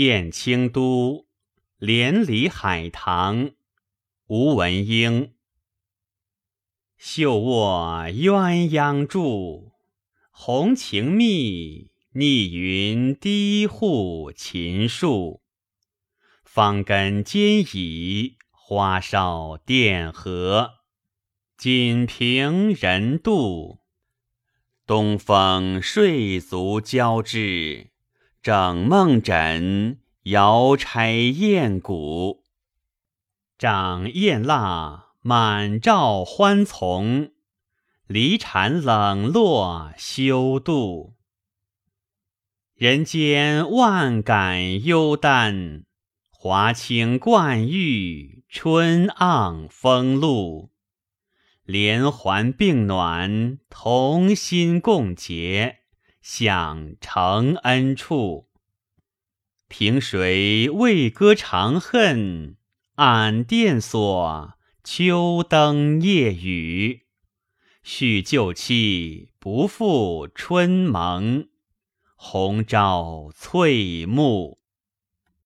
燕清都，连理海棠。吴文英。绣卧鸳鸯柱，红情密，逆云低护秦树。芳根兼倚，花梢电荷。锦屏人度，东风睡足交织。整梦枕，摇钗燕鼓。掌燕蜡，满照欢从。离蝉冷落休度。人间万感幽丹，华清冠玉，春盎风露。连环并暖，同心共结，享承恩处。凭谁为歌长恨？暗殿锁，秋灯夜雨。叙旧期，不负春盟。红朝翠幕。